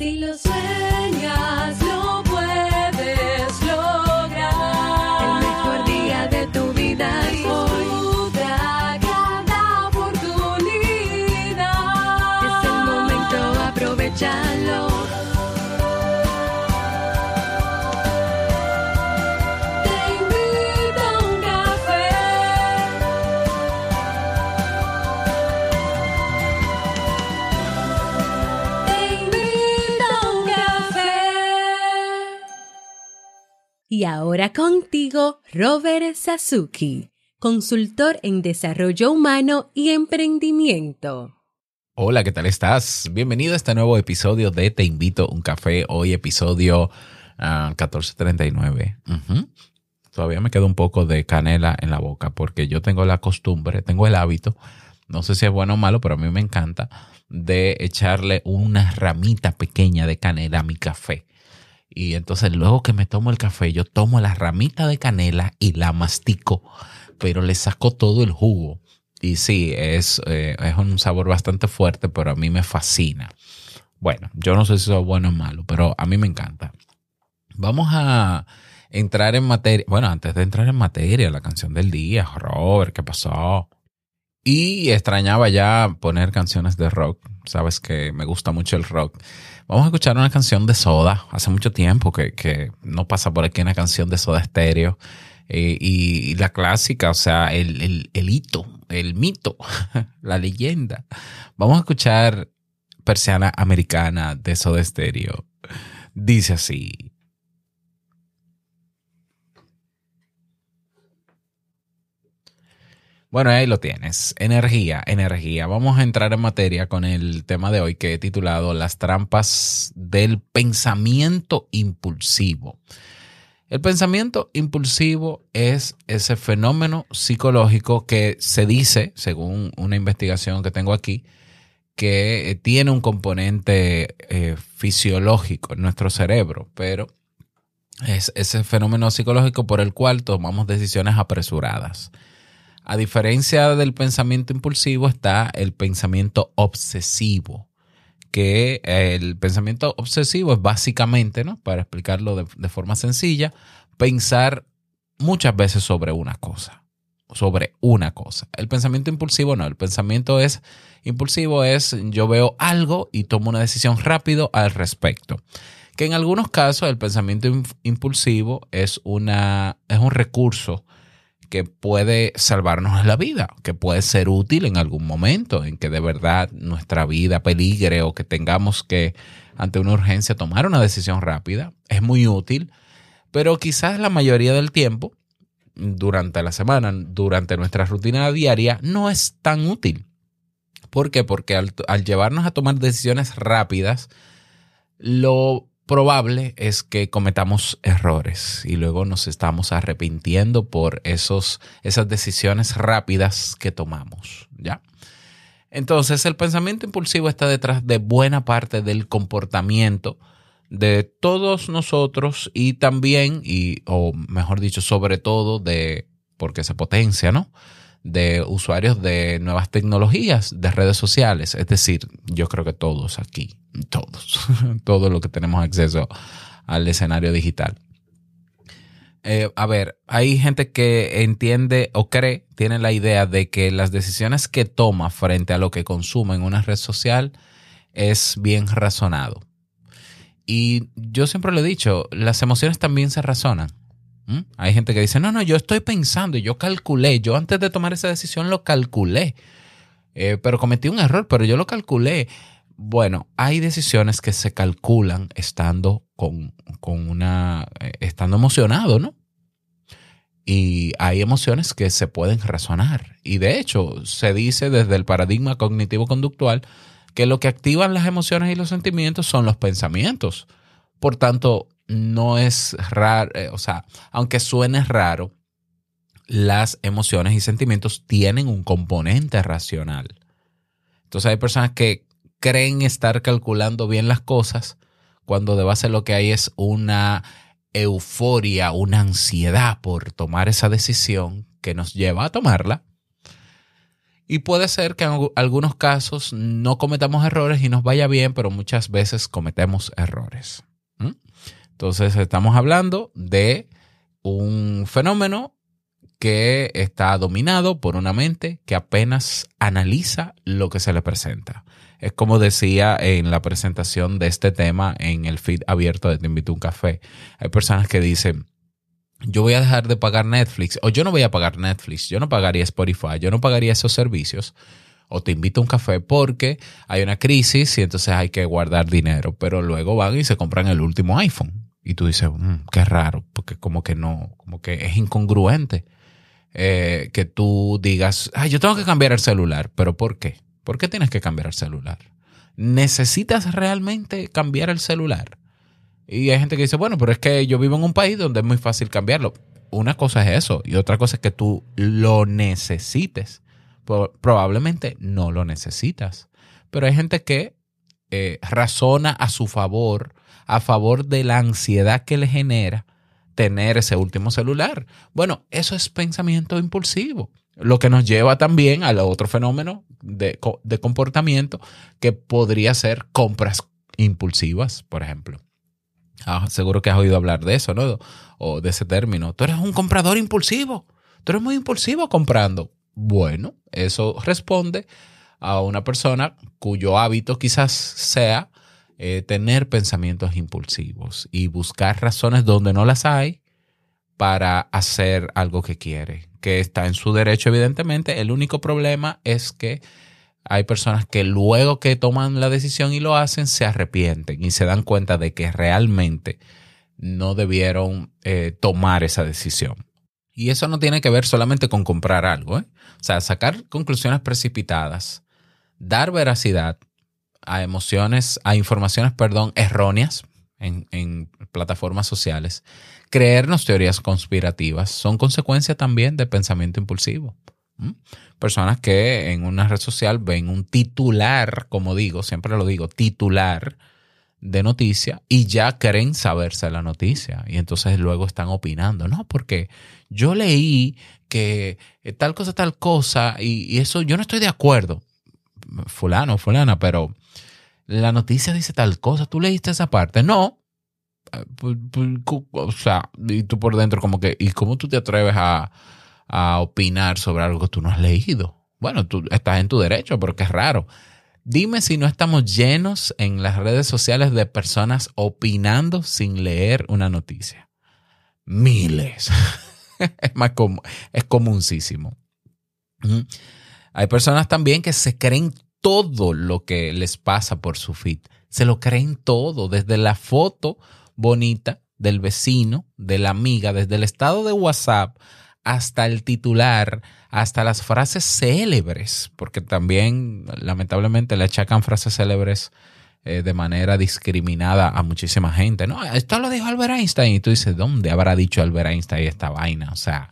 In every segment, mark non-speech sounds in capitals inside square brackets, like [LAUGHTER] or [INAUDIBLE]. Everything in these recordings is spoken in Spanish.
Si lo sueñas, Y ahora contigo, Robert Sasuki, consultor en desarrollo humano y emprendimiento. Hola, ¿qué tal estás? Bienvenido a este nuevo episodio de Te invito a un café. Hoy episodio ah, 1439. Ujú. Todavía me queda un poco de canela en la boca porque yo tengo la costumbre, tengo el hábito, no sé si es bueno o malo, pero a mí me encanta, de echarle una ramita pequeña de canela a mi café. Y entonces luego que me tomo el café, yo tomo la ramita de canela y la mastico, pero le saco todo el jugo. Y sí, es, eh, es un sabor bastante fuerte, pero a mí me fascina. Bueno, yo no sé si eso es bueno o malo, pero a mí me encanta. Vamos a entrar en materia. Bueno, antes de entrar en materia, la canción del día, Robert, ¿qué pasó? Y extrañaba ya poner canciones de rock. Sabes que me gusta mucho el rock. Vamos a escuchar una canción de Soda. Hace mucho tiempo que, no pasa por aquí una canción de Soda Stereo. Eh, y, la clásica, o sea, el, el, el hito, el mito, [LAUGHS] la leyenda. Vamos a escuchar Persiana Americana de Soda Stereo. Dice así. Bueno, ahí lo tienes. Energía, energía. Vamos a entrar en materia con el tema de hoy que he titulado Las trampas del pensamiento impulsivo. El pensamiento impulsivo es ese fenómeno psicológico que se dice, según una investigación que tengo aquí, que tiene un componente eh, fisiológico en nuestro cerebro, pero es ese fenómeno psicológico por el cual tomamos decisiones apresuradas. A diferencia del pensamiento impulsivo está el pensamiento obsesivo, que el pensamiento obsesivo es básicamente, ¿no? Para explicarlo de, de forma sencilla, pensar muchas veces sobre una cosa, sobre una cosa. El pensamiento impulsivo no, el pensamiento es impulsivo es yo veo algo y tomo una decisión rápido al respecto. Que en algunos casos el pensamiento impulsivo es, una, es un recurso que puede salvarnos la vida, que puede ser útil en algún momento en que de verdad nuestra vida peligre o que tengamos que ante una urgencia tomar una decisión rápida. Es muy útil, pero quizás la mayoría del tiempo durante la semana, durante nuestra rutina diaria, no es tan útil. ¿Por qué? Porque al, al llevarnos a tomar decisiones rápidas, lo probable es que cometamos errores y luego nos estamos arrepintiendo por esos, esas decisiones rápidas que tomamos, ¿ya? Entonces, el pensamiento impulsivo está detrás de buena parte del comportamiento de todos nosotros y también, y, o mejor dicho, sobre todo de, porque se potencia, ¿no? De usuarios de nuevas tecnologías, de redes sociales. Es decir, yo creo que todos aquí, todos, [LAUGHS] todos los que tenemos acceso al escenario digital. Eh, a ver, hay gente que entiende o cree, tiene la idea de que las decisiones que toma frente a lo que consume en una red social es bien razonado. Y yo siempre lo he dicho, las emociones también se razonan. ¿Mm? Hay gente que dice, no, no, yo estoy pensando y yo calculé, yo antes de tomar esa decisión lo calculé, eh, pero cometí un error, pero yo lo calculé. Bueno, hay decisiones que se calculan estando con, con una, eh, estando emocionado, ¿no? Y hay emociones que se pueden razonar. Y de hecho, se dice desde el paradigma cognitivo-conductual que lo que activan las emociones y los sentimientos son los pensamientos. Por tanto, no es raro, eh, o sea, aunque suene raro, las emociones y sentimientos tienen un componente racional. Entonces hay personas que creen estar calculando bien las cosas cuando de base lo que hay es una euforia, una ansiedad por tomar esa decisión que nos lleva a tomarla. Y puede ser que en algunos casos no cometamos errores y nos vaya bien, pero muchas veces cometemos errores. Entonces estamos hablando de un fenómeno que está dominado por una mente que apenas analiza lo que se le presenta. Es como decía en la presentación de este tema en el feed abierto de Te invito a un café. Hay personas que dicen, yo voy a dejar de pagar Netflix o yo no voy a pagar Netflix, yo no pagaría Spotify, yo no pagaría esos servicios o te invito a un café porque hay una crisis y entonces hay que guardar dinero, pero luego van y se compran el último iPhone y tú dices, mm, qué raro, porque como que no, como que es incongruente eh, que tú digas, yo tengo que cambiar el celular, pero ¿por qué? ¿Por qué tienes que cambiar el celular? ¿Necesitas realmente cambiar el celular? Y hay gente que dice, bueno, pero es que yo vivo en un país donde es muy fácil cambiarlo. Una cosa es eso y otra cosa es que tú lo necesites. Probablemente no lo necesitas. Pero hay gente que eh, razona a su favor, a favor de la ansiedad que le genera tener ese último celular. Bueno, eso es pensamiento impulsivo. Lo que nos lleva también al otro fenómeno de, comportamiento que podría ser compras impulsivas, por ejemplo. Ah, seguro que has oído hablar de eso, ¿no? O de ese término. Tú eres un comprador impulsivo. Tú eres muy impulsivo comprando. Bueno, eso responde a una persona cuyo hábito quizás sea eh, tener pensamientos impulsivos y buscar razones donde no las hay para hacer algo que quiere que está en su derecho, evidentemente. El único problema es que hay personas que luego que toman la decisión y lo hacen, se arrepienten y se dan cuenta de que realmente no debieron eh, tomar esa decisión. Y eso no tiene que ver solamente con comprar algo. ¿eh? O sea, sacar conclusiones precipitadas, dar veracidad a emociones, a informaciones, perdón, erróneas en, plataformas sociales. Creernos teorías conspirativas son consecuencia también de pensamiento impulsivo. Personas que en una red social ven un titular, como digo, siempre lo digo, titular de noticia y ya creen saberse la noticia. Y entonces luego están opinando, no, porque yo leí que tal cosa, tal cosa y eso yo no estoy de acuerdo, fulano, fulana, pero la noticia dice tal cosa, tú leíste esa parte, no, pues, pues, o sea, y tú por dentro como que, ¿y cómo tú te atreves a, opinar sobre algo que tú no has leído? Bueno, tú estás en tu derecho, pero qué raro. Dime si no estamos llenos en las redes sociales de personas opinando sin leer una noticia. Miles. [LAUGHS] es más común, es comuncísimo. Hay personas también que se creen todo lo que les pasa por su feed. Se lo creen todo, desde la foto bonita del vecino, de la amiga, desde el estado de WhatsApp hasta el titular, hasta las frases célebres, porque también lamentablemente le achacan frases célebres eh, de manera discriminada a muchísima gente. No, esto lo dijo Albert Einstein y tú dices, ¿dónde habrá dicho Albert Einstein esta vaina? O sea,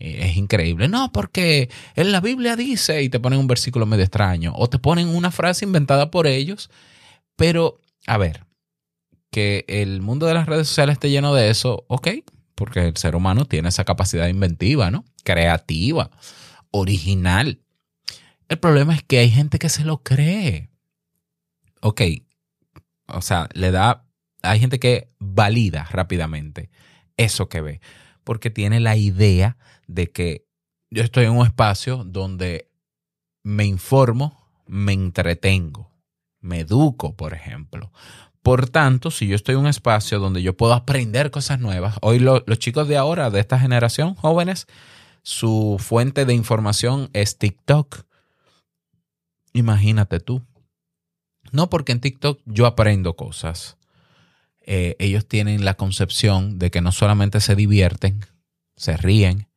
es increíble. No, porque en la Biblia dice y te ponen un versículo medio extraño o te ponen una frase inventada por ellos, pero a ver, que el mundo de las redes sociales esté lleno de eso, ok, porque el ser humano tiene esa capacidad inventiva, ¿no? Creativa, original. El problema es que hay gente que se lo cree. Ok, o sea, le da, hay gente que valida rápidamente eso que ve, porque tiene la idea de que yo estoy en un espacio donde me informo, me entretengo, me educo, por ejemplo. Por tanto, si yo estoy en un espacio donde yo puedo aprender cosas nuevas, hoy los chicos de ahora, de esta generación, jóvenes, su fuente de información es TikTok. Imagínate tú. No porque en TikTok yo aprendo cosas. Eh, ellos tienen la concepción de que no solamente se divierten, se ríen,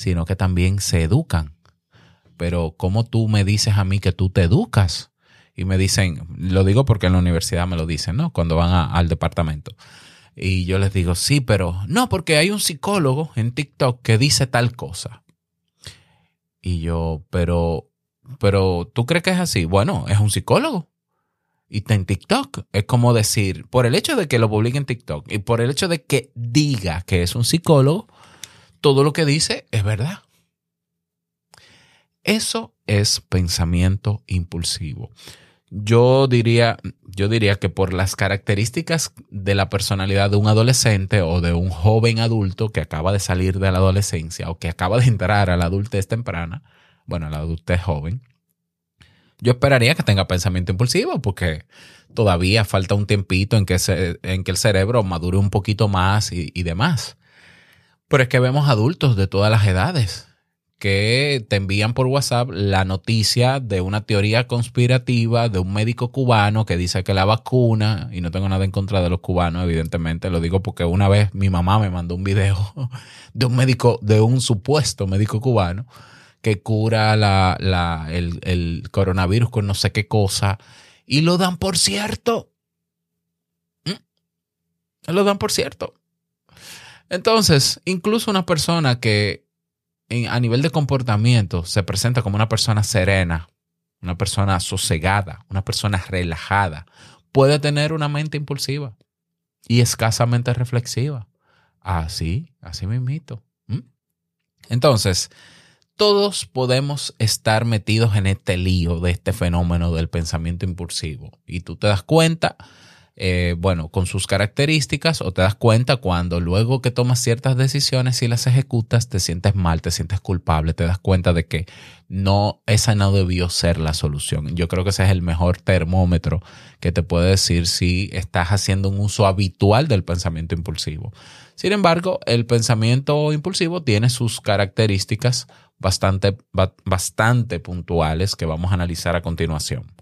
sino que también se educan. Pero ¿cómo tú me dices a mí que tú te educas? y me dicen, lo digo porque en la universidad me lo dicen, ¿no? Cuando van al departamento. Y yo les digo, sí, pero no, porque hay un psicólogo en TikTok que dice tal cosa. Y yo, pero, pero, ¿tú crees que es así? Bueno, es un psicólogo. Y está en TikTok. Es como decir, por el hecho de que lo publique en TikTok y por el hecho de que diga que es un psicólogo, todo lo que dice es verdad. Eso es pensamiento impulsivo. Yo diría, yo diría que por las características de la personalidad de un adolescente o de un joven adulto que acaba de salir de la adolescencia o que acaba de entrar a la adultez temprana, bueno, la adultez joven, yo esperaría que tenga pensamiento impulsivo porque todavía falta un tiempito en que, en que el cerebro madure un poquito más y demás. Pero es que vemos adultos de todas las edades que te envían por WhatsApp la noticia de una teoría conspirativa de un médico cubano que dice que la vacuna, y no tengo nada en contra de los cubanos, evidentemente, lo digo porque una vez mi mamá me mandó un video [LAUGHS] de un médico, de un supuesto médico cubano que cura la, la, el, el coronavirus con no sé qué cosa, y lo dan por cierto. ¿Mm? Lo dan por cierto. Entonces, incluso una persona que a nivel de comportamiento se presenta como una persona serena, una persona sosegada, una persona relajada, puede tener una mente impulsiva y escasamente reflexiva. Así, así me invito. Entonces, todos podemos estar metidos en este lío de este fenómeno del pensamiento impulsivo. Y tú te das cuenta eh, bueno, con sus características o te das cuenta cuando luego que tomas ciertas decisiones y las ejecutas te sientes mal, te sientes culpable, te das cuenta de que no, esa no debió ser la solución. Yo creo que ese es el mejor termómetro que te puede decir si estás haciendo un uso habitual del pensamiento impulsivo. Sin embargo, el pensamiento impulsivo tiene sus características bastante, bastante puntuales que vamos a analizar a continuación.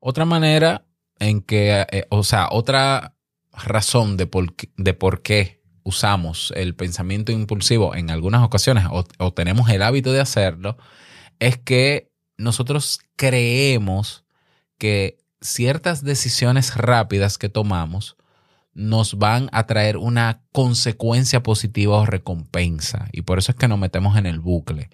Otra manera en que, eh, o sea, otra razón de por, de por qué usamos el pensamiento impulsivo en algunas ocasiones o, tenemos el hábito de hacerlo, es que nosotros creemos que ciertas decisiones rápidas que tomamos nos van a traer una consecuencia positiva o recompensa. Y por eso es que nos metemos en el bucle.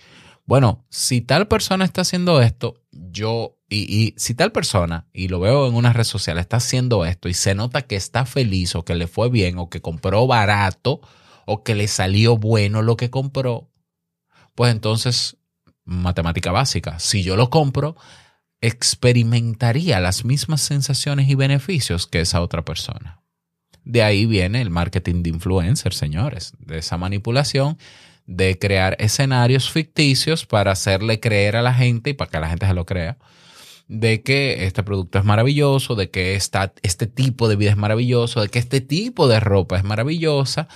Bueno, si tal persona está haciendo esto, yo y, si tal persona, y lo veo en una red social, está haciendo esto y se nota que está feliz o que le fue bien o que compró barato o que le salió bueno lo que compró, pues entonces, matemática básica, si yo lo compro, experimentaría las mismas sensaciones y beneficios que esa otra persona. De ahí viene el marketing de influencer, señores, de esa manipulación de crear escenarios ficticios para hacerle creer a la gente y para que la gente se lo crea de que este producto es maravilloso, de que esta, este tipo de vida es maravilloso, de que este tipo de ropa es maravillosa,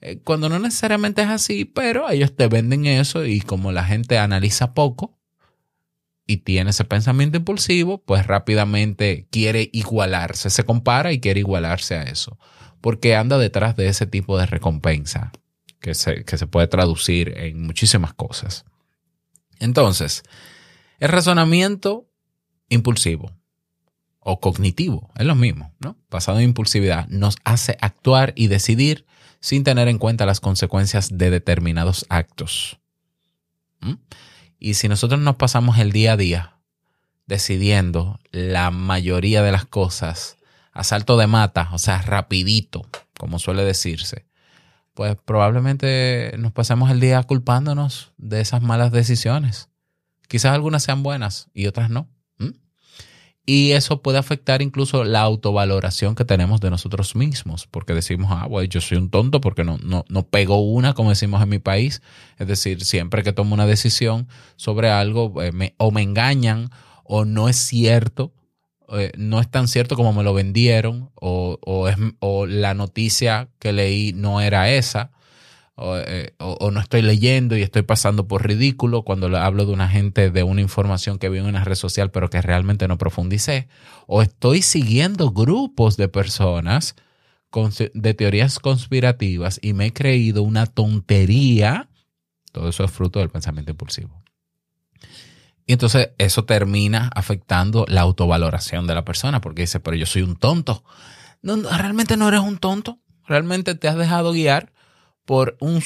eh, cuando no necesariamente es así, pero ellos te venden eso y como la gente analiza poco y tiene ese pensamiento impulsivo, pues rápidamente quiere igualarse, se compara y quiere igualarse a eso, porque anda detrás de ese tipo de recompensa que se, que se puede traducir en muchísimas cosas. Entonces, el razonamiento impulsivo o cognitivo, es lo mismo, ¿no? Basado en impulsividad, nos hace actuar y decidir sin tener en cuenta las consecuencias de determinados actos. ¿Mm? Y si nosotros nos pasamos el día a día decidiendo la mayoría de las cosas a salto de mata, o sea, rapidito, como suele decirse, pues probablemente nos pasemos el día culpándonos de esas malas decisiones. Quizás algunas sean buenas y otras no. Y eso puede afectar incluso la autovaloración que tenemos de nosotros mismos, porque decimos, ah, bueno, yo soy un tonto porque no, no, no pego una, como decimos en mi país. Es decir, siempre que tomo una decisión sobre algo, eh, o me engañan, o no es cierto, eh, no es tan cierto como me lo vendieron, o, o, es, o la noticia que leí no era esa. Eh, o, no estoy leyendo y estoy pasando por ridículo cuando hablo de una gente de una información que vi en una red social pero que realmente no profundicé, o estoy siguiendo grupos de personas de teorías conspirativas y me he creído una tontería, todo eso es fruto del pensamiento impulsivo. Y entonces eso termina afectando la autovaloración de la persona porque dice, pero yo soy un tonto. Realmente no eres un tonto, realmente te has dejado guiar por un,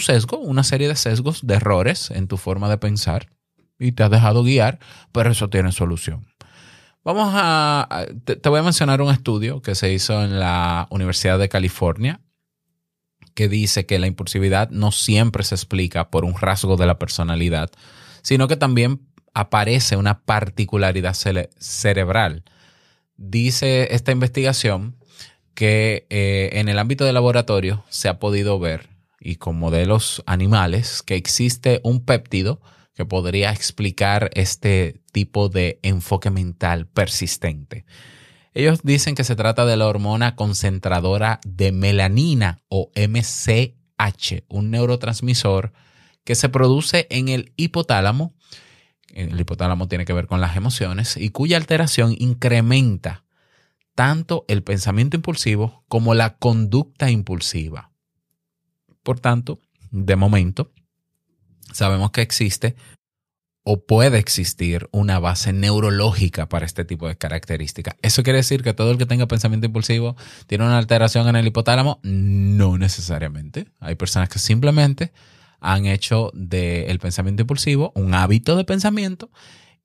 sesgo, una serie de sesgos, de errores en tu forma de pensar y te has dejado guiar, pero eso tiene solución. Vamos a, te, voy a mencionar un estudio que se hizo en la Universidad de California que dice que la impulsividad no siempre se explica por un rasgo de la personalidad, sino que también aparece una particularidad cere- cerebral. Dice esta investigación que eh, en el ámbito de laboratorio se ha podido ver, y con modelos animales, que existe un péptido que podría explicar este tipo de enfoque mental persistente. Ellos dicen que se trata de la hormona concentradora de melanina o MCH, un neurotransmisor que se produce en el hipotálamo. El hipotálamo tiene que ver con las emociones y cuya alteración incrementa tanto el pensamiento impulsivo como la conducta impulsiva. Por tanto, de momento, sabemos que existe o puede existir una base neurológica para este tipo de características. ¿Eso quiere decir que todo el que tenga pensamiento impulsivo tiene una alteración en el hipotálamo? No necesariamente. Hay personas que simplemente han hecho del pensamiento impulsivo un hábito de pensamiento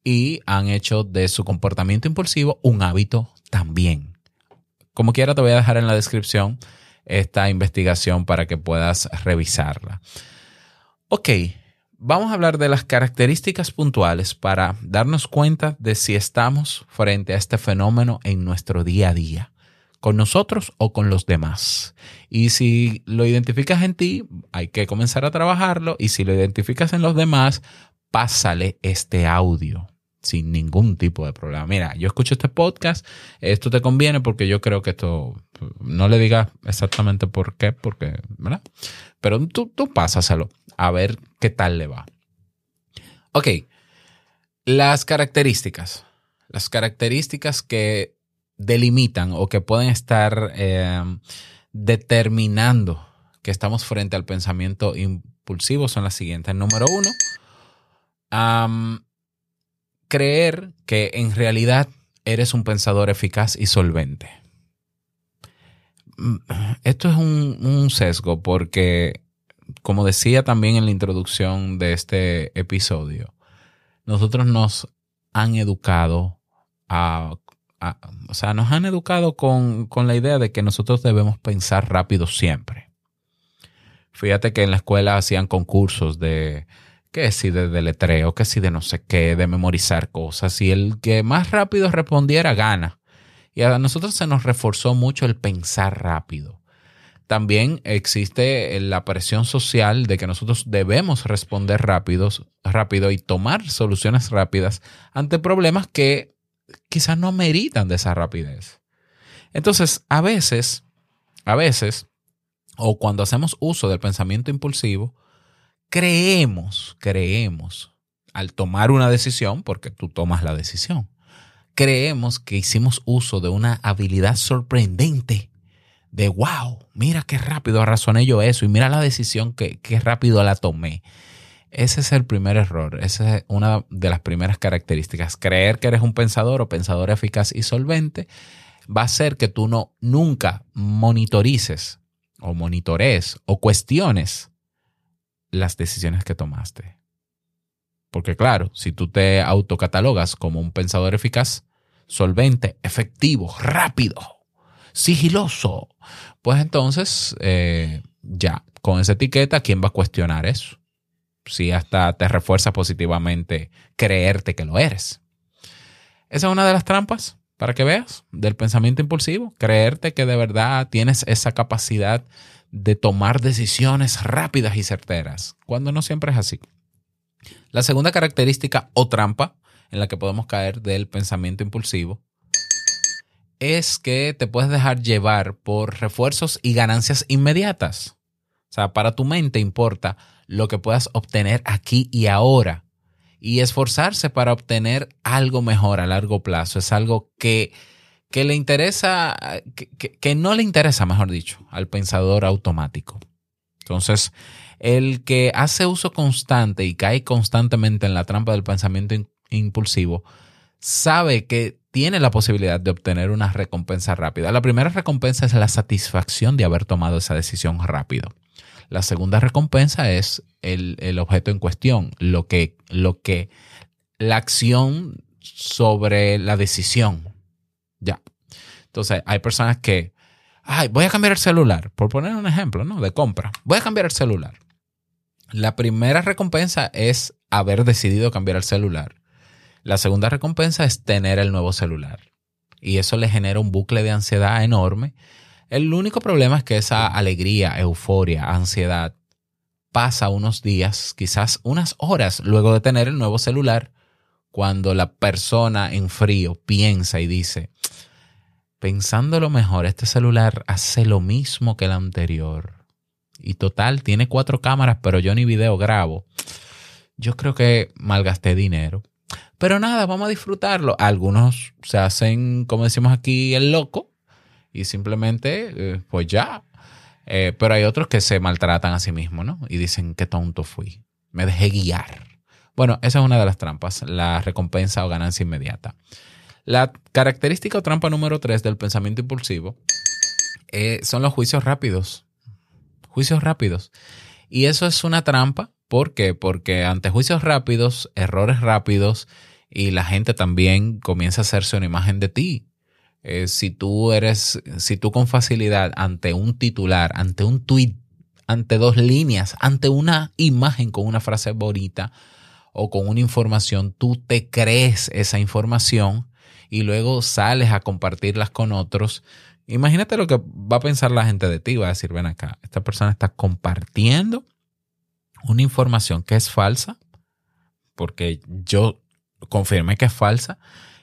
y han hecho de su comportamiento impulsivo un hábito también. Como quiera, te voy a dejar en la descripción esta investigación para que puedas revisarla. Ok, vamos a hablar de las características puntuales para darnos cuenta de si estamos frente a este fenómeno en nuestro día a día, con nosotros o con los demás. Y si lo identificas en ti, hay que comenzar a trabajarlo y si lo identificas en los demás, pásale este audio sin ningún tipo de problema. Mira, yo escucho este podcast, esto te conviene porque yo creo que esto, no le digas exactamente por qué, porque, ¿verdad? Pero tú, tú pásaselo a ver qué tal le va. Ok, las características. Las características que delimitan o que pueden estar eh, determinando que estamos frente al pensamiento impulsivo son las siguientes. Número uno, creer que en realidad eres un pensador eficaz y solvente. Esto es un, un sesgo porque como decía también en la introducción de este episodio, nosotros nos han educado a, o sea, nos han educado con, con, la idea de que nosotros debemos pensar rápido siempre. Fíjate que en la escuela hacían concursos de que si de deletreo, que si de no sé qué, de memorizar cosas, y el que más rápido respondiera gana. Y a nosotros se nos reforzó mucho el pensar rápido también existe la presión social de que nosotros debemos responder rápido y tomar soluciones rápidas ante problemas que quizás no meritan de esa rapidez. Entonces, a veces, a veces, o cuando hacemos uso del pensamiento impulsivo, creemos, creemos, al tomar una decisión, porque tú tomas la decisión, creemos que hicimos uso de una habilidad sorprendente de wow, mira qué rápido razoné yo eso y mira la decisión que, qué rápido la tomé. Ese es el primer error, esa es una de las primeras características. Creer que eres un pensador o pensador eficaz y solvente va a hacer que tú no nunca monitorices o monitores o cuestiones las decisiones que tomaste. Porque claro, si tú te autocatalogas como un pensador eficaz, solvente, efectivo, rápido, sigiloso, pues entonces eh, ya, con esa etiqueta, ¿quién va a cuestionar eso? Si hasta te refuerza positivamente creerte que lo eres. Esa es una de las trampas, para que veas, del pensamiento impulsivo, creerte que de verdad tienes esa capacidad de tomar decisiones rápidas y certeras, cuando no siempre es así. La segunda característica o trampa en la que podemos caer del pensamiento impulsivo es que te puedes dejar llevar por refuerzos y ganancias inmediatas. O sea, para tu mente importa lo que puedas obtener aquí y ahora. Y esforzarse para obtener algo mejor a largo plazo es algo que, que le interesa, que, que, no le interesa, mejor dicho, al pensador automático. Entonces, el que hace uso constante y cae constantemente en la trampa del pensamiento impulsivo, sabe que tiene la posibilidad de obtener una recompensa rápida. La primera recompensa es la satisfacción de haber tomado esa decisión rápido. La segunda recompensa es el, objeto en cuestión, lo que, lo que, la acción sobre la decisión. Ya. Entonces, hay personas que, ay, voy a cambiar el celular, por poner un ejemplo, ¿no? De compra. Voy a cambiar el celular. La primera recompensa es haber decidido cambiar el celular. La segunda recompensa es tener el nuevo celular. Y eso le genera un bucle de ansiedad enorme. El único problema es que esa alegría, euforia, ansiedad pasa unos días, quizás unas horas luego de tener el nuevo celular, cuando la persona en frío piensa y dice, pensándolo mejor, este celular hace lo mismo que el anterior. Y total, tiene cuatro cámaras, pero yo ni video grabo. Yo creo que malgasté dinero. Pero nada, vamos a disfrutarlo. Algunos se hacen, como decimos aquí, el loco. Y simplemente, eh, pues ya, eh, pero hay otros que se maltratan a sí mismos, ¿no? Y dicen, qué tonto fui. Me dejé guiar. Bueno, esa es una de las trampas, la recompensa o ganancia inmediata. La característica o trampa número tres del pensamiento impulsivo eh, son los juicios rápidos. Juicios rápidos. Y eso es una trampa. ¿Por qué? Porque ante juicios rápidos, errores rápidos, y la gente también comienza a hacerse una imagen de ti. Eh, si tú eres, si tú con facilidad ante un titular, ante un tweet, ante dos líneas, ante una imagen con una frase bonita o con una información, tú te crees esa información y luego sales a compartirlas con otros. Imagínate lo que va a pensar la gente de ti, va a decir, ven acá, esta persona está compartiendo una información que es falsa, porque yo confirmé que es falsa,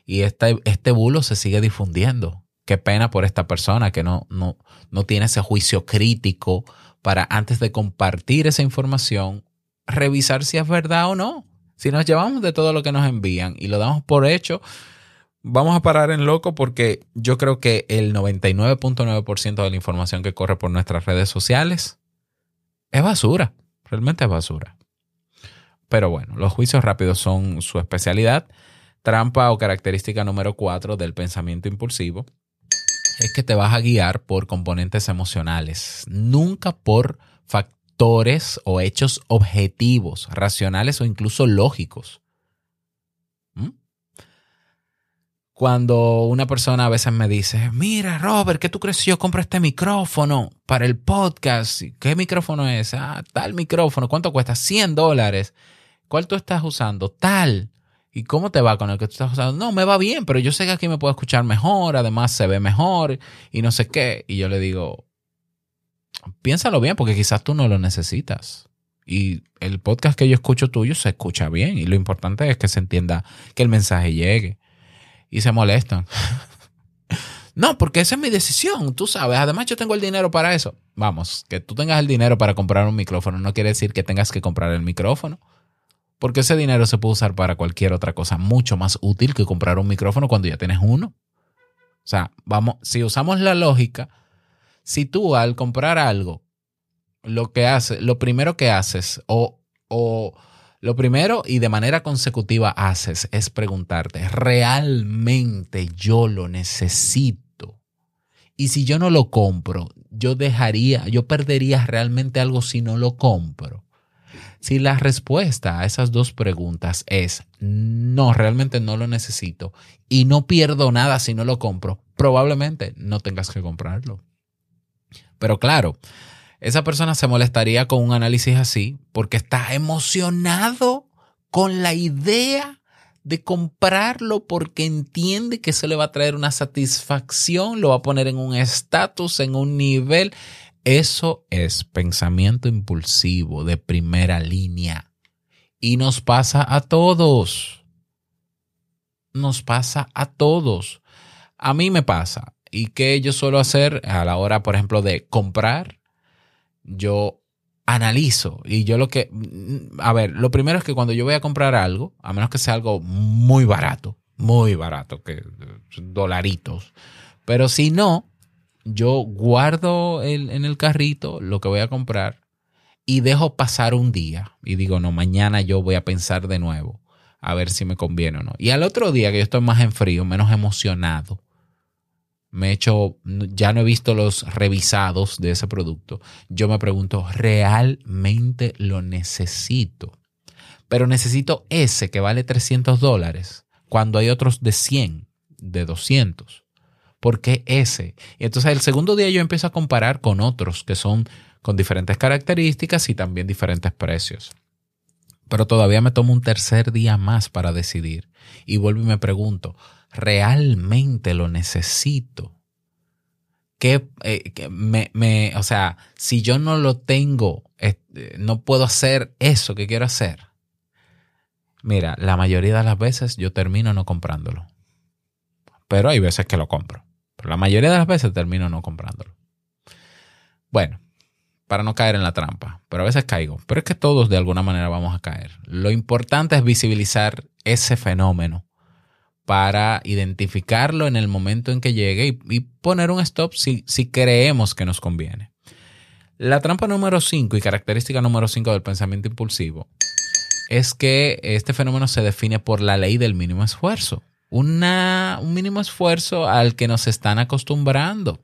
y este, este bulo se sigue difundiendo. Qué pena por esta persona que no, no, no tiene ese juicio crítico para antes de compartir esa información, revisar si es verdad o no. Si nos llevamos de todo lo que nos envían y lo damos por hecho, vamos a parar en loco porque yo creo que el 99.9% de la información que corre por nuestras redes sociales es basura, realmente es basura. Pero bueno, los juicios rápidos son su especialidad. Trampa o característica número cuatro del pensamiento impulsivo es que te vas a guiar por componentes emocionales, nunca por factores o hechos objetivos, racionales o incluso lógicos. ¿Mm? Cuando una persona a veces me dice, mira Robert, ¿qué tú crees si yo compro este micrófono para el podcast? ¿Qué micrófono es? Ah, tal micrófono, ¿cuánto cuesta? 100 dólares. ¿Cuál tú estás usando? Tal. ¿Y cómo te va con el que tú estás usando? No, me va bien, pero yo sé que aquí me puedo escuchar mejor, además se ve mejor y no sé qué. Y yo le digo, piénsalo bien porque quizás tú no lo necesitas. Y el podcast que yo escucho tuyo se escucha bien y lo importante es que se entienda que el mensaje llegue. Y se molestan. [LAUGHS] no, porque esa es mi decisión, tú sabes. Además yo tengo el dinero para eso. Vamos, que tú tengas el dinero para comprar un micrófono no quiere decir que tengas que comprar el micrófono. Porque ese dinero se puede usar para cualquier otra cosa mucho más útil que comprar un micrófono cuando ya tienes uno. O sea, vamos, si usamos la lógica, si tú al comprar algo, lo que lo primero que haces, o, o lo primero y de manera consecutiva haces es preguntarte, ¿realmente yo lo necesito? Y si yo no lo compro, yo dejaría, yo perdería realmente algo si no lo compro. Si la respuesta a esas dos preguntas es no, realmente no lo necesito y no pierdo nada si no lo compro, probablemente no tengas que comprarlo. Pero claro, esa persona se molestaría con un análisis así porque está emocionado con la idea de comprarlo porque entiende que eso le va a traer una satisfacción, lo va a poner en un estatus, en un nivel. Eso es pensamiento impulsivo de primera línea. Y nos pasa a todos. Nos pasa a todos. A mí me pasa. ¿Y qué yo suelo hacer a la hora, por ejemplo, de comprar? Yo analizo y yo lo que, a ver, lo primero es que cuando yo voy a comprar algo, a menos que sea algo muy barato, muy barato, que dolaritos, pero si no, yo guardo en el carrito lo que voy a comprar y dejo pasar un día y digo, no, mañana yo voy a pensar de nuevo a ver si me conviene o no. Y al otro día que yo estoy más en frío, menos emocionado, me he ya no he visto los revisados de ese producto, yo me pregunto, ¿realmente lo necesito? Pero necesito ese que vale 300 dólares cuando hay otros de 100, de 200. ¿Por qué ese? Y entonces el segundo día yo empiezo a comparar con otros que son con diferentes características y también diferentes precios. pero todavía me tomo un tercer día más para decidir. Y vuelvo y me pregunto, ¿realmente lo necesito? ¿Qué, eh, me, me, o sea, si yo no lo tengo, eh, no puedo hacer eso que quiero hacer. Mira, la mayoría de las veces yo termino no comprándolo. Pero hay veces que lo compro. Pero la mayoría de las veces termino no comprándolo. Bueno, para no caer en la trampa, pero a veces caigo. Pero es que todos de alguna manera vamos a caer. Lo importante es visibilizar ese fenómeno para identificarlo en el momento en que llegue y, poner un stop si, si, creemos que nos conviene. La trampa número 5 y característica número 5 del pensamiento impulsivo es que este fenómeno se define por la ley del mínimo esfuerzo. Una, un mínimo esfuerzo al que nos están acostumbrando.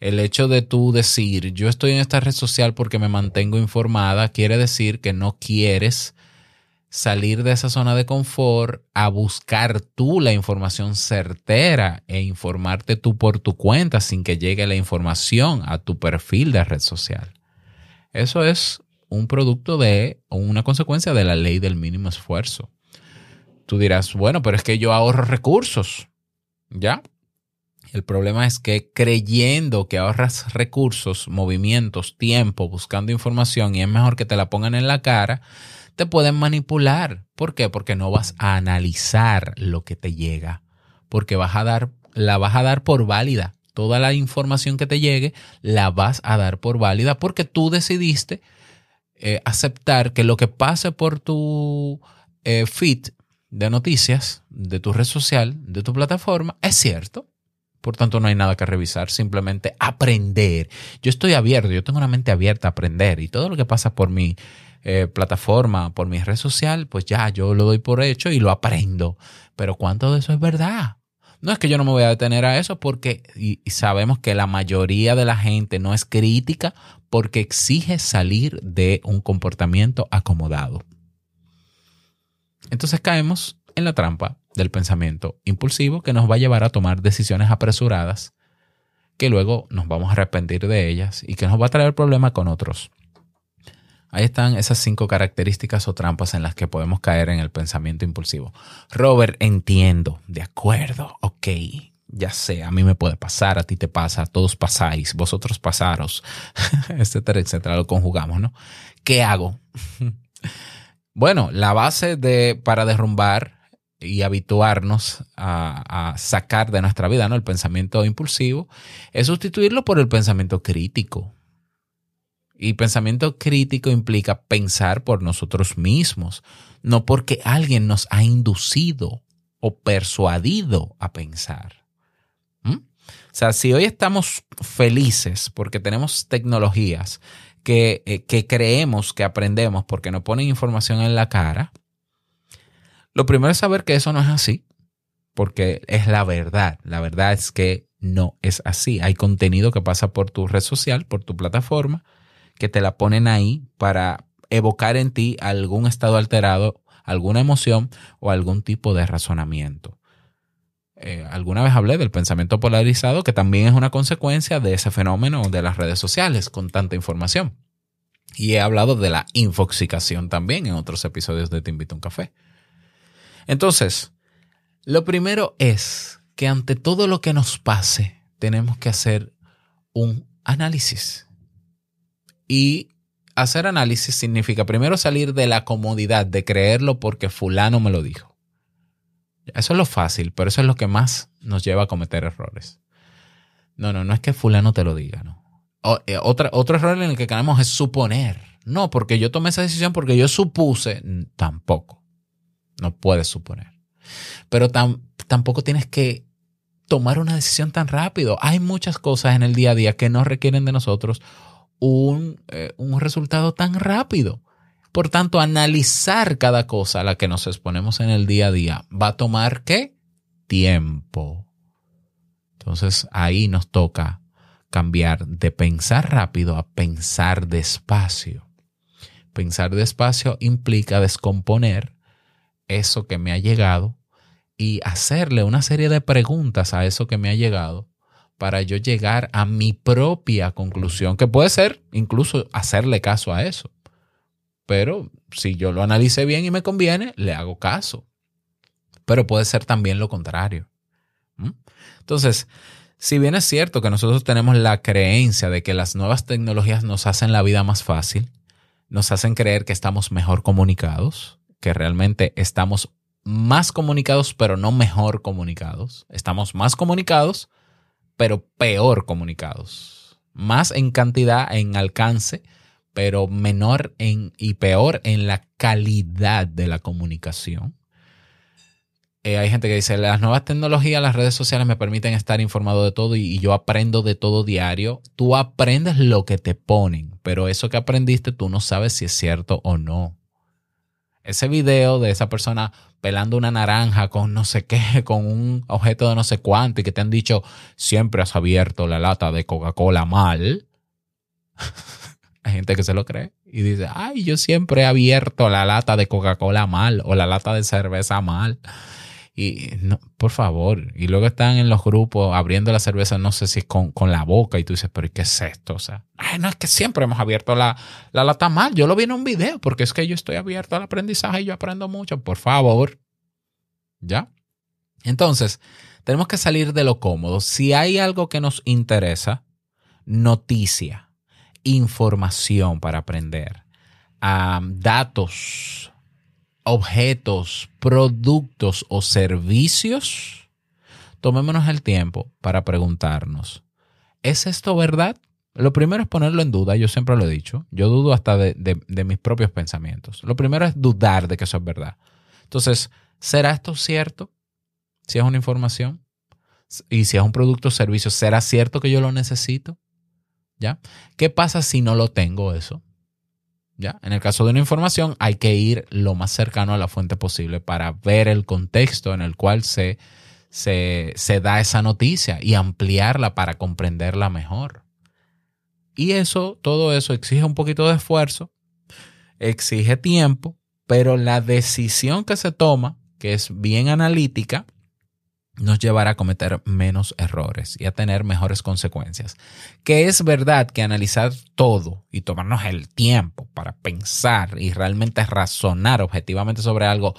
El hecho de tú decir, yo estoy en esta red social porque me mantengo informada, quiere decir que no quieres salir de esa zona de confort a buscar tú la información certera e informarte tú por tu cuenta sin que llegue la información a tu perfil de red social. Eso es un producto de, o una consecuencia de la ley del mínimo esfuerzo. Tú dirás, bueno, pero es que yo ahorro recursos. ¿Ya? El problema es que creyendo que ahorras recursos, movimientos, tiempo, buscando información y es mejor que te la pongan en la cara, te pueden manipular. ¿Por qué? Porque no vas a analizar lo que te llega, porque vas a dar, la vas a dar por válida. Toda la información que te llegue la vas a dar por válida porque tú decidiste eh, aceptar que lo que pase por tu eh, feed de noticias, de tu red social, de tu plataforma, es cierto. Por tanto, no hay nada que revisar, simplemente aprender. Yo estoy abierto, yo tengo una mente abierta a aprender y todo lo que pasa por mi eh, plataforma, por mi red social, pues ya yo lo doy por hecho y lo aprendo. Pero ¿cuánto de eso es verdad? No es que yo no me voy a detener a eso porque sabemos que la mayoría de la gente no es crítica porque exige salir de un comportamiento acomodado. Entonces caemos en la trampa del pensamiento impulsivo que nos va a llevar a tomar decisiones apresuradas que luego nos vamos a arrepentir de ellas y que nos va a traer problemas con otros. Ahí están esas cinco características o trampas en las que podemos caer en el pensamiento impulsivo. Robert, entiendo, de acuerdo, ok, ya sé, a mí me puede pasar, a ti te pasa, todos pasáis, vosotros pasaros, [LAUGHS] etcétera, etcétera, lo conjugamos, ¿no? ¿Qué hago? [LAUGHS] bueno, la base de, para derrumbar y habituarnos a, sacar de nuestra vida ¿no? el pensamiento impulsivo, es sustituirlo por el pensamiento crítico. Y pensamiento crítico implica pensar por nosotros mismos, no porque alguien nos ha inducido o persuadido a pensar. ¿Mm? O sea, si hoy estamos felices porque tenemos tecnologías que, eh, que creemos que aprendemos porque nos ponen información en la cara, lo primero es saber que eso no es así, porque es la verdad. La verdad es que no es así. Hay contenido que pasa por tu red social, por tu plataforma, que te la ponen ahí para evocar en ti algún estado alterado, alguna emoción o algún tipo de razonamiento. Eh, alguna vez hablé del pensamiento polarizado, que también es una consecuencia de ese fenómeno de las redes sociales con tanta información. Y he hablado de la infoxicación también en otros episodios de Te invito a un café. Entonces, lo primero es que ante todo lo que nos pase, tenemos que hacer un análisis. Y hacer análisis significa primero salir de la comodidad de creerlo porque fulano me lo dijo. Eso es lo fácil, pero eso es lo que más nos lleva a cometer errores. No, no, no es que fulano te lo diga, no. Eh, otro error en el que caemos es suponer. No, porque yo tomé esa decisión porque yo supuse. Tampoco. No puedes suponer. Pero tampoco tienes que tomar una decisión tan rápido. Hay muchas cosas en el día a día que no requieren de nosotros un, eh, un resultado tan rápido. Por tanto, analizar cada cosa a la que nos exponemos en el día a día va a tomar qué? Tiempo. Entonces ahí nos toca cambiar de pensar rápido a pensar despacio. Pensar despacio implica descomponer eso que me ha llegado y hacerle una serie de preguntas a eso que me ha llegado para yo llegar a mi propia conclusión, que puede ser incluso hacerle caso a eso. Pero si yo lo analice bien y me conviene, le hago caso. Pero puede ser también lo contrario. Entonces, si bien es cierto que nosotros tenemos la creencia de que las nuevas tecnologías nos hacen la vida más fácil, nos hacen creer que estamos mejor comunicados, que realmente estamos más comunicados, pero no mejor comunicados. Estamos más comunicados, pero peor comunicados. Más en cantidad, en alcance, pero menor en, y peor en la calidad de la comunicación. Eh, hay gente que dice, las nuevas tecnologías, las redes sociales me permiten estar informado de todo y, y, yo aprendo de todo diario. Tú aprendes lo que te ponen, pero eso que aprendiste tú no sabes si es cierto o no. Ese video de esa persona pelando una naranja con no sé qué, [LAUGHS] con un objeto de no sé cuánto y que te han dicho, siempre has abierto la lata de Coca-Cola mal. [LAUGHS] Hay gente que se lo cree y dice, ay, yo siempre he abierto la lata de Coca-Cola mal o la lata de cerveza mal. Y no, por favor. Y luego están en los grupos abriendo la cerveza, no sé si con, con la boca, y tú dices, pero ¿qué es esto? O sea, no es que siempre hemos abierto la, la lata mal. Yo lo vi en un video, porque es que yo estoy abierto al aprendizaje y yo aprendo mucho. Por favor. ¿Ya? Entonces, tenemos que salir de lo cómodo. Si hay algo que nos interesa, noticia, información para aprender, um, datos, objetos, productos o servicios, tomémonos el tiempo para preguntarnos, ¿es esto verdad? Lo primero es ponerlo en duda, yo siempre lo he dicho, yo dudo hasta de, de, mis propios pensamientos. Lo primero es dudar de que eso es verdad. Entonces, ¿será esto cierto? Si es una información y si es un producto o servicio, ¿será cierto que yo lo necesito? ¿Ya? ¿Qué pasa si no lo tengo eso? ¿Ya? En el caso de una información hay que ir lo más cercano a la fuente posible para ver el contexto en el cual se, se, se da esa noticia y ampliarla para comprenderla mejor. Y eso, todo eso exige un poquito de esfuerzo, exige tiempo, pero la decisión que se toma, que es bien analítica, nos llevará a cometer menos errores y a tener mejores consecuencias. Que es verdad que analizar todo y tomarnos el tiempo para pensar y realmente razonar objetivamente sobre algo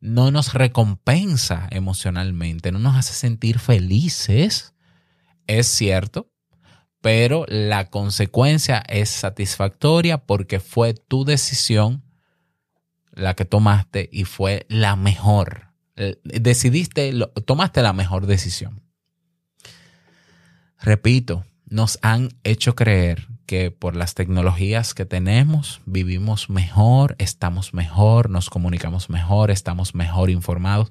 no nos recompensa emocionalmente, no nos hace sentir felices, es cierto, pero la consecuencia es satisfactoria porque fue tu decisión la que tomaste y fue la mejor decidiste, tomaste la mejor decisión. Repito, nos han hecho creer que por las tecnologías que tenemos vivimos mejor, estamos mejor, nos comunicamos mejor, estamos mejor informados.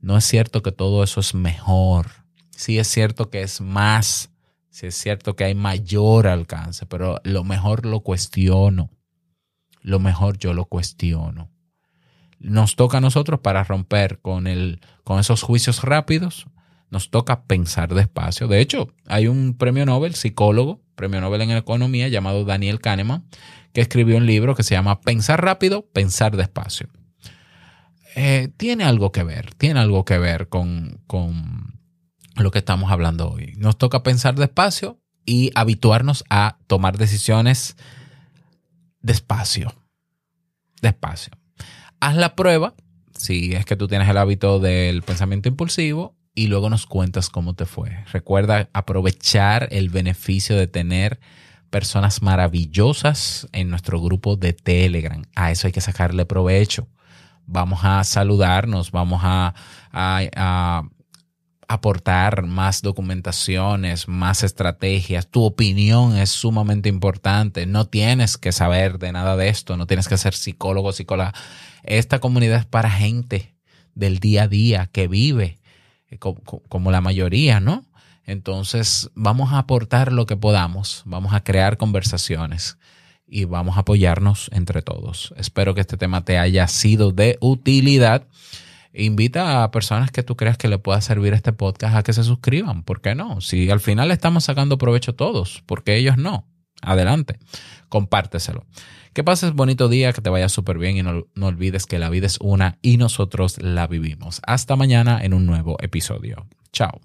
No es cierto que todo eso es mejor. Sí es cierto que es más, sí es cierto que hay mayor alcance, pero lo mejor lo cuestiono. Lo mejor yo lo cuestiono nos toca a nosotros para romper con, el, con esos juicios rápidos, nos toca pensar despacio. De hecho, hay un premio Nobel, psicólogo, premio Nobel en economía, llamado Daniel Kahneman, que escribió un libro que se llama Pensar rápido, pensar despacio. Eh, tiene algo que ver, tiene algo que ver con, con lo que estamos hablando hoy. Nos toca pensar despacio y habituarnos a tomar decisiones despacio. Despacio haz la prueba, si es que tú tienes el hábito del pensamiento impulsivo, y luego nos cuentas cómo te fue. Recuerda aprovechar el beneficio de tener personas maravillosas en nuestro grupo de Telegram. A eso hay que sacarle provecho. Vamos a saludarnos, vamos a, a, a aportar más documentaciones, más estrategias. Tu opinión es sumamente importante. No tienes que saber de nada de esto, no tienes que ser psicólogo, psicóloga. Esta comunidad es para gente del día a día que vive eh, como la mayoría, ¿no? Entonces vamos a aportar lo que podamos, vamos a crear conversaciones y vamos a apoyarnos entre todos. Espero que este tema te haya sido de utilidad. Invita a personas que tú creas que le pueda servir este podcast a que se suscriban. ¿Por qué no? Si al final estamos sacando provecho todos, ¿por qué ellos no? Adelante, compárteselo. Que pases bonito día, que te vaya súper bien y no, no olvides que la vida es una y nosotros la vivimos. Hasta mañana en un nuevo episodio. Chao.